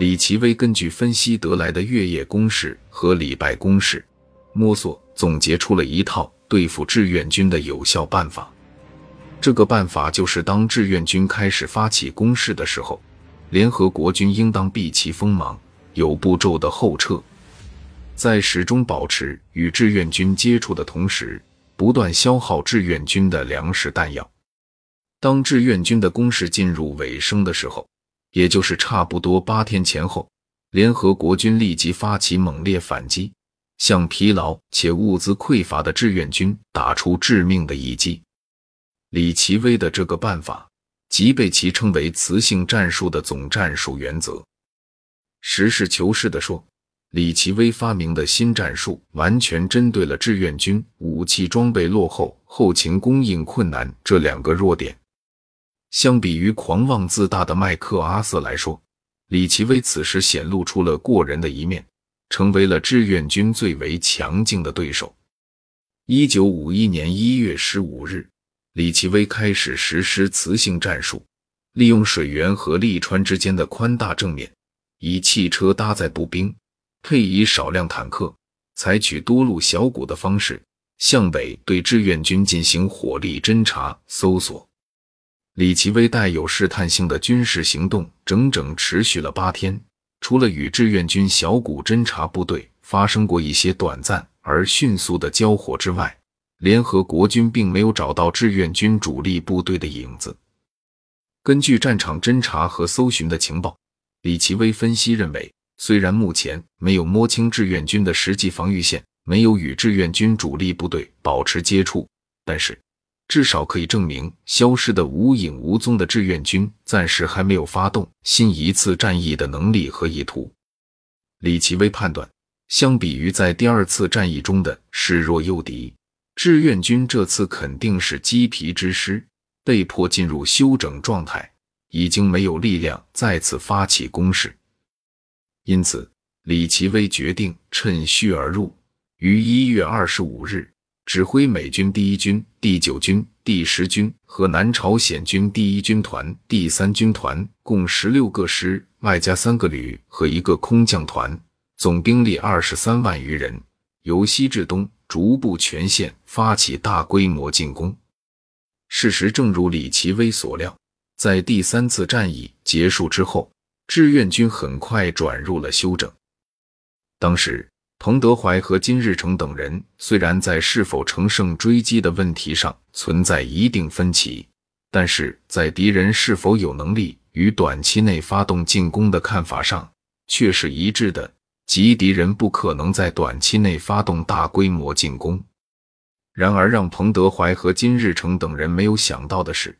李奇微根据分析得来的月夜公式和礼拜公式，摸索总结出了一套对付志愿军的有效办法。这个办法就是，当志愿军开始发起攻势的时候，联合国军应当避其锋芒，有步骤的后撤，在始终保持与志愿军接触的同时，不断消耗志愿军的粮食弹药。当志愿军的攻势进入尾声的时候，也就是差不多八天前后，联合国军立即发起猛烈反击，向疲劳且物资匮乏的志愿军打出致命的一击。李奇微的这个办法，即被其称为“磁性战术”的总战术原则。实事求是地说，李奇微发明的新战术完全针对了志愿军武器装备落后、后勤供应困难这两个弱点。相比于狂妄自大的麦克阿瑟来说，李奇微此时显露出了过人的一面，成为了志愿军最为强劲的对手。一九五一年一月十五日，李奇微开始实施磁性战术，利用水源和利川之间的宽大正面，以汽车搭载步兵，配以少量坦克，采取多路小股的方式，向北对志愿军进行火力侦察搜索。李奇微带有试探性的军事行动整整持续了八天，除了与志愿军小股侦察部队发生过一些短暂而迅速的交火之外，联合国军并没有找到志愿军主力部队的影子。根据战场侦察和搜寻的情报，李奇微分析认为，虽然目前没有摸清志愿军的实际防御线，没有与志愿军主力部队保持接触，但是。至少可以证明，消失的无影无踪的志愿军暂时还没有发动新一次战役的能力和意图。李奇微判断，相比于在第二次战役中的示弱诱敌，志愿军这次肯定是鸡皮之师，被迫进入休整状态，已经没有力量再次发起攻势。因此，李奇微决定趁虚而入，于一月二十五日。指挥美军第一军、第九军、第十军和南朝鲜军第一军团、第三军团共十六个师，外加三个旅和一个空降团，总兵力二十三万余人，由西至东逐步全线发起大规模进攻。事实正如李奇微所料，在第三次战役结束之后，志愿军很快转入了休整。当时。彭德怀和金日成等人虽然在是否乘胜追击的问题上存在一定分歧，但是在敌人是否有能力于短期内发动进攻的看法上却是一致的，即敌人不可能在短期内发动大规模进攻。然而，让彭德怀和金日成等人没有想到的是，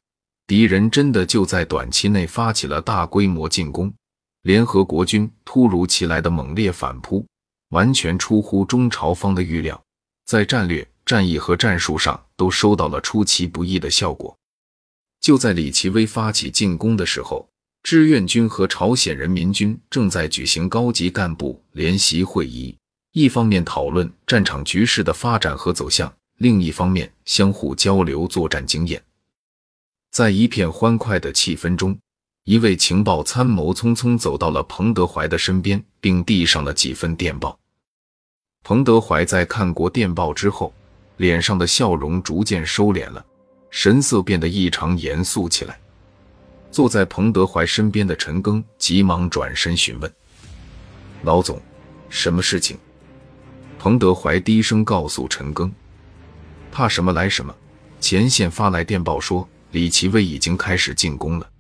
敌人真的就在短期内发起了大规模进攻，联合国军突如其来的猛烈反扑。完全出乎中朝方的预料，在战略、战役和战术上都收到了出其不意的效果。就在李奇微发起进攻的时候，志愿军和朝鲜人民军正在举行高级干部联席会议，一方面讨论战场局势的发展和走向，另一方面相互交流作战经验。在一片欢快的气氛中，一位情报参谋匆匆走到了彭德怀的身边，并递上了几份电报。彭德怀在看过电报之后，脸上的笑容逐渐收敛了，神色变得异常严肃起来。坐在彭德怀身边的陈赓急忙转身询问：“老总，什么事情？”彭德怀低声告诉陈赓：“怕什么来什么，前线发来电报说李奇微已经开始进攻了。”